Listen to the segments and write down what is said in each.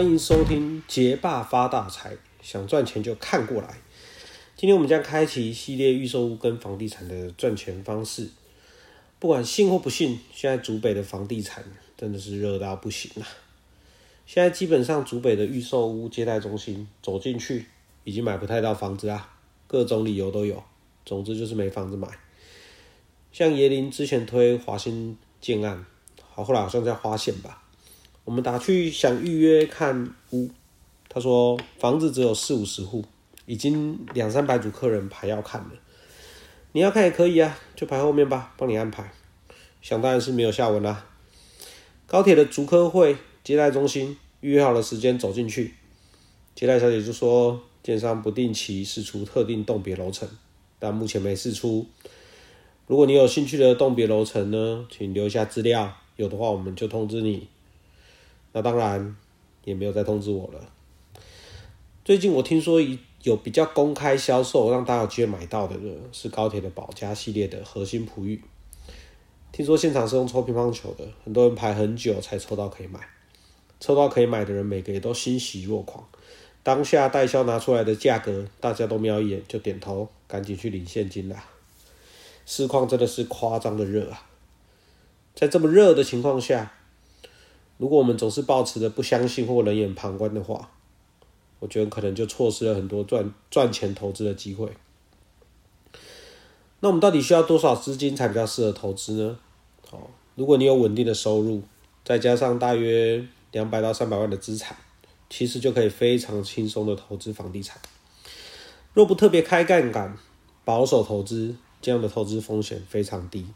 欢迎收听《杰爸发大财》，想赚钱就看过来。今天我们将开启一系列预售屋跟房地产的赚钱方式。不管信或不信，现在竹北的房地产真的是热到不行了。现在基本上竹北的预售屋接待中心走进去，已经买不太到房子啊，各种理由都有。总之就是没房子买。像椰林之前推华兴建案，好，后来好像在花县吧。我们打去想预约看屋，他说房子只有四五十户，已经两三百组客人排要看了。你要看也可以啊，就排后面吧，帮你安排。想当然是没有下文啦。高铁的竹科会接待中心预约好了时间走进去，接待小姐就说，建商不定期试出特定栋别楼层，但目前没试出。如果你有兴趣的栋别楼层呢，请留下资料，有的话我们就通知你。那当然也没有再通知我了。最近我听说一有比较公开销售，让大家有机会买到的呢，是高铁的保家系列的核心璞玉。听说现场是用抽乒乓球的，很多人排很久才抽到可以买。抽到可以买的人，每个也都欣喜若狂。当下代销拿出来的价格，大家都瞄一眼就点头，赶紧去领现金啦。市况真的是夸张的热啊！在这么热的情况下，如果我们总是抱持着不相信或冷眼旁观的话，我觉得可能就错失了很多赚赚钱投资的机会。那我们到底需要多少资金才比较适合投资呢？好，如果你有稳定的收入，再加上大约两百到三百万的资产，其实就可以非常轻松的投资房地产。若不特别开杠杆，保守投资，这样的投资风险非常低。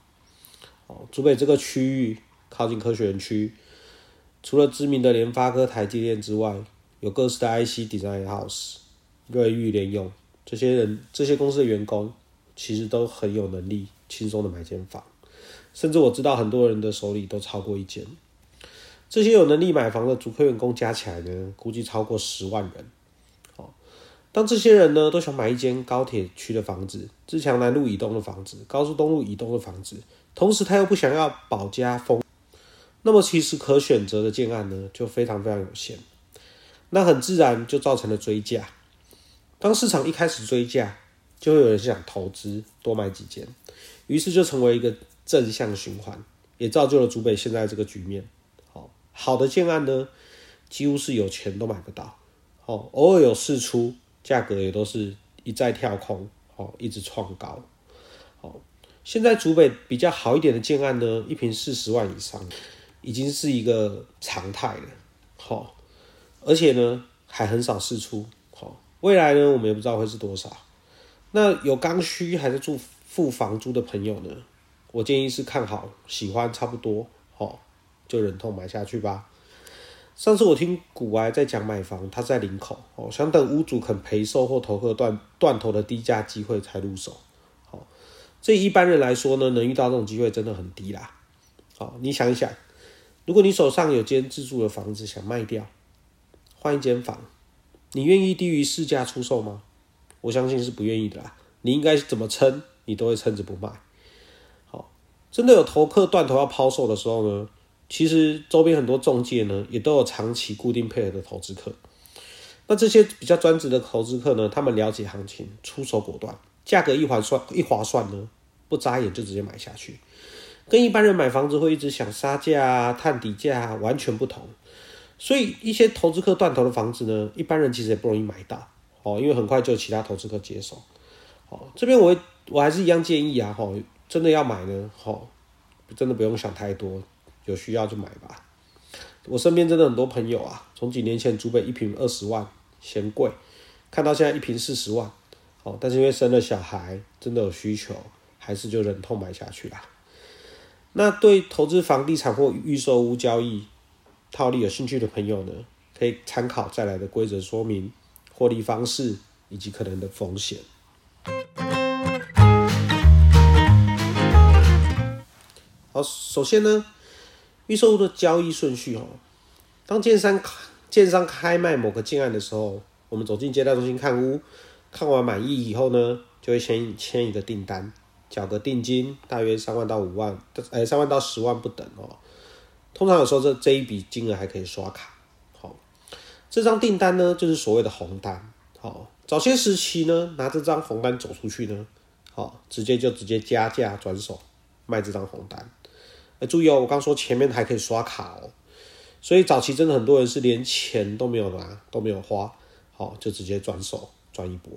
哦，竹北这个区域靠近科学园区。除了知名的联发科、台积电之外，有各式的 IC Design House、瑞昱、联用这些人，这些公司的员工其实都很有能力，轻松的买间房。甚至我知道很多人的手里都超过一间。这些有能力买房的主客员工加起来呢，估计超过十万人。哦，当这些人呢都想买一间高铁区的房子、自强南路以东的房子、高速东路以东的房子，同时他又不想要保家风。那么其实可选择的建案呢，就非常非常有限，那很自然就造成了追价。当市场一开始追价，就会有人想投资多买几间，于是就成为一个正向循环，也造就了竹北现在这个局面。好，好的建案呢，几乎是有钱都买不到。好，偶尔有试出，价格也都是一再跳空，好，一直创高。好，现在竹北比较好一点的建案呢，一平四十万以上。已经是一个常态了，好，而且呢还很少试出，好，未来呢我们也不知道会是多少。那有刚需还是住付房租的朋友呢，我建议是看好、喜欢差不多，好，就忍痛买下去吧。上次我听古埃在讲买房，他在林口，哦，想等屋主肯赔售或投客断断头的低价机会才入手，好，这一般人来说呢，能遇到这种机会真的很低啦，好，你想一想。如果你手上有间自住的房子想卖掉，换一间房，你愿意低于市价出售吗？我相信是不愿意的啦。你应该怎么撑，你都会撑着不卖。好，真的有投客断头要抛售的时候呢，其实周边很多中介呢也都有长期固定配合的投资客。那这些比较专职的投资客呢，他们了解行情，出手果断，价格一划算一划算呢，不眨眼就直接买下去。跟一般人买房子会一直想杀价、探底价完全不同，所以一些投资客断头的房子呢，一般人其实也不容易买到哦，因为很快就有其他投资客接手。哦，这边我我还是一样建议啊，哈，真的要买呢，哈，真的不用想太多，有需要就买吧。我身边真的很多朋友啊，从几年前租北一平二十万嫌贵，看到现在一平四十万，哦，但是因为生了小孩，真的有需求，还是就忍痛买下去啦。那对投资房地产或预售屋交易套利有兴趣的朋友呢，可以参考再来的规则说明、获利方式以及可能的风险。好，首先呢，预售屋的交易顺序哦，当建商建商开卖某个建案的时候，我们走进接待中心看屋，看完满意以后呢，就会先签一个订单。缴个定金，大约三万到五万，呃，三万到十万不等哦。通常有时候这这一笔金额还可以刷卡。好，这张订单呢，就是所谓的红单。好，早些时期呢，拿这张红单走出去呢，好，直接就直接加价转手卖这张红单。哎，注意哦，我刚说前面还可以刷卡哦，所以早期真的很多人是连钱都没有拿，都没有花，好，就直接转手赚一波。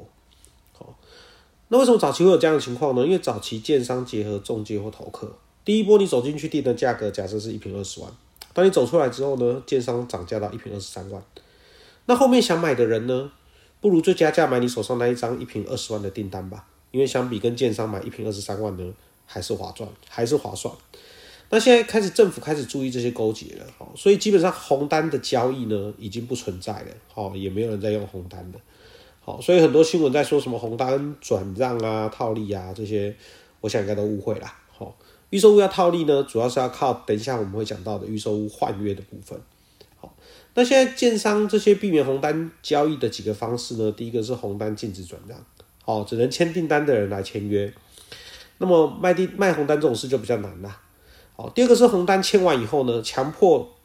那为什么早期会有这样的情况呢？因为早期建商结合中介或投客，第一波你走进去定的价格，假设是一平二十万，当你走出来之后呢，建商涨价到一平二十三万，那后面想买的人呢？不如就加价买你手上那一张一瓶二十万的订单吧，因为相比跟建商买一瓶二十三万呢，还是划算，还是划算。那现在开始政府开始注意这些勾结了，所以基本上红单的交易呢已经不存在了，好，也没有人在用红单了，好，所以很多新闻在说什么红单转让啊、套利啊这些，我想应该都误会啦。好，预售屋要套利呢，主要是要靠等一下我们会讲到的预售屋换约的部分。好那现在建商这些避免红单交易的几个方式呢？第一个是红单禁止转让，哦，只能签订单的人来签约。那么卖地卖红单这种事就比较难啦。好，第二个是红单签完以后呢，强迫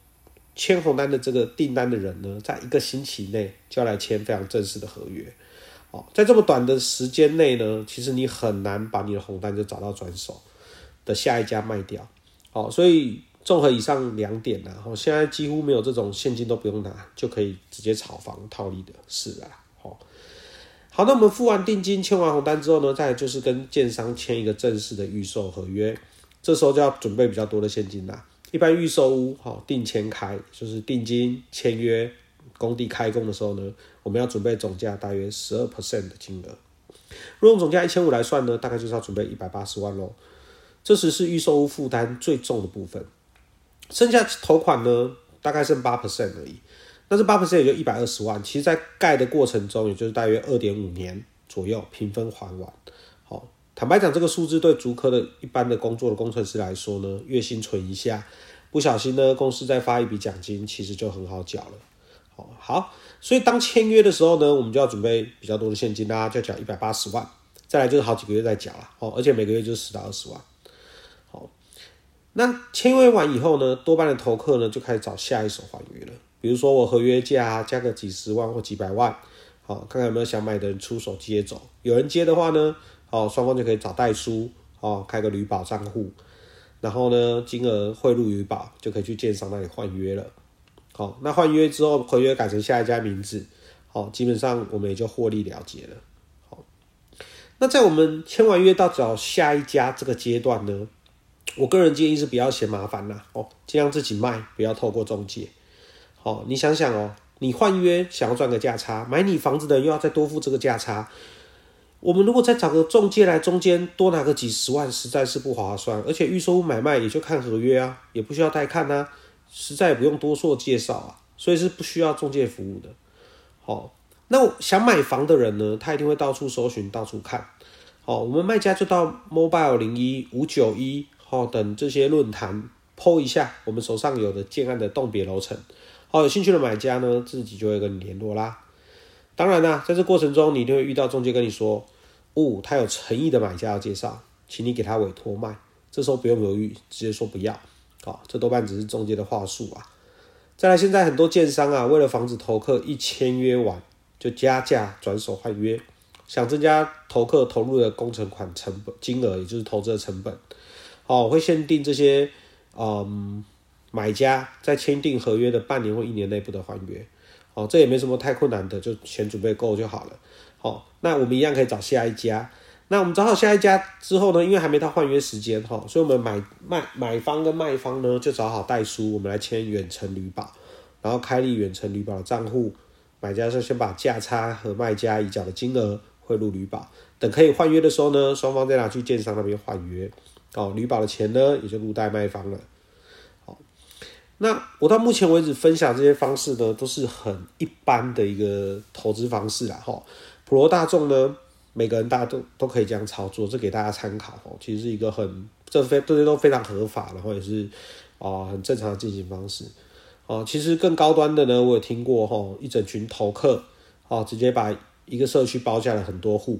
签红单的这个订单的人呢，在一个星期内就要来签非常正式的合约。哦，在这么短的时间内呢，其实你很难把你的红单就找到转手的下一家卖掉。好，所以。综合以上两点呢，哦，现在几乎没有这种现金都不用拿就可以直接炒房套利的事了，好，好，那我们付完定金、签完红单之后呢，再就是跟建商签一个正式的预售合约，这时候就要准备比较多的现金啦。一般预售屋，好，定签开就是定金、签约、工地开工的时候呢，我们要准备总价大约十二 percent 的金额。如果用总价一千五来算呢，大概就是要准备一百八十万喽。这时是预售屋负担最重的部分。剩下头款呢，大概剩八 percent 而已，那这八 percent 也就一百二十万。其实，在盖的过程中，也就是大约二点五年左右平分还完。坦白讲，这个数字对足科的一般的工作的工程师来说呢，月薪存一下，不小心呢，公司再发一笔奖金，其实就很好缴了。好，好，所以当签约的时候呢，我们就要准备比较多的现金啦，就缴一百八十万，再来就是好几个月再缴了。哦，而且每个月就是十到二十万。好那签约完以后呢，多半的投客呢就开始找下一手还约了。比如说我合约价加个几十万或几百万，好，看看有没有想买的人出手接走。有人接的话呢，哦，双方就可以找代书，哦，开个旅保账户，然后呢，金额汇入旅保，就可以去建商那里换约了。好，那换约之后，合约改成下一家名字，好，基本上我们也就获利了结了。好，那在我们签完约到找下一家这个阶段呢？我个人建议是不要嫌麻烦啦，哦，尽量自己卖，不要透过中介。好，你想想哦，你换约想要赚个价差，买你房子的人又要再多付这个价差，我们如果再找个中介来中间多拿个几十万，实在是不划算。而且预售买卖也就看合约啊，也不需要带看呐，实在也不用多做介绍啊，所以是不需要中介服务的。好，那想买房的人呢，他一定会到处搜寻，到处看。好，我们卖家就到 mobile 零一五九一。好，等这些论坛剖一下我们手上有的建案的栋别楼层，好，有兴趣的买家呢，自己就会跟你联络啦。当然啦，在这过程中，你一定会遇到中介跟你说，哦，他有诚意的买家要介绍，请你给他委托卖。这时候不用犹豫，直接说不要。好，这多半只是中介的话术啊。再来，现在很多建商啊，为了防止投客一签约完就加价转手换约，想增加投客投入的工程款成本金额，也就是投资的成本。哦，会限定这些，嗯，买家在签订合约的半年或一年内不得换约。哦，这也没什么太困难的，就钱准备够就好了。好，那我们一样可以找下一家。那我们找好下一家之后呢，因为还没到换约时间哈，所以我们买卖买方跟卖方呢就找好代书，我们来签远程旅保，然后开立远程旅保的账户。买家是先把价差和卖家已缴的金额汇入旅保，等可以换约的时候呢，双方再拿去建商那边换约。哦，旅保的钱呢，也就入贷卖方了。那我到目前为止分享这些方式呢，都是很一般的一个投资方式啦。哈，普罗大众呢，每个人大家都都可以这样操作，这给大家参考。哦，其实是一个很这非这些都非常合法，然后也是啊很正常的进行方式。哦，其实更高端的呢，我有听过哈，一整群投客，哦，直接把一个社区包下了很多户。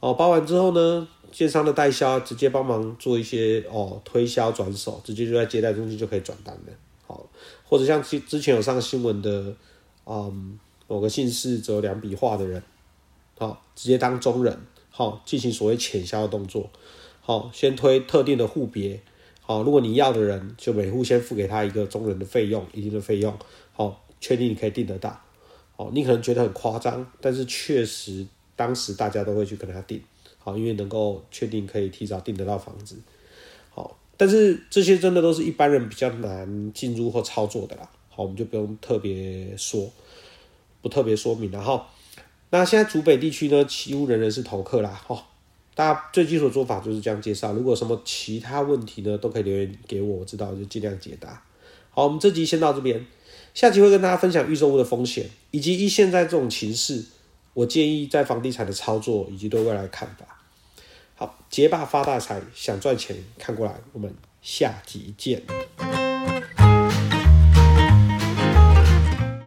哦，包完之后呢？建商的代销直接帮忙做一些哦推销转手，直接就在接待中心就可以转单的。好，或者像之之前有上新闻的嗯，某个姓氏只有两笔画的人，好，直接当中人，好，进行所谓潜销的动作，好，先推特定的户别，好，如果你要的人，就每户先付给他一个中人的费用，一定的费用，好，确定你可以订得到，好，你可能觉得很夸张，但是确实当时大家都会去跟他订，好，因为能够确定可以提早订得到房子，好，但是这些真的都是一般人比较难进入或操作的啦。好，我们就不用特别说，不特别说明了哈。那现在主北地区呢，几乎人人是投客啦。哈，大家最基础做法就是这样介绍。如果什么其他问题呢，都可以留言给我，我知道就尽量解答。好，我们这集先到这边，下集会跟大家分享预售屋的风险，以及一现在这种情势，我建议在房地产的操作以及对未来看法。好，结霸发大财，想赚钱看过来，我们下集见。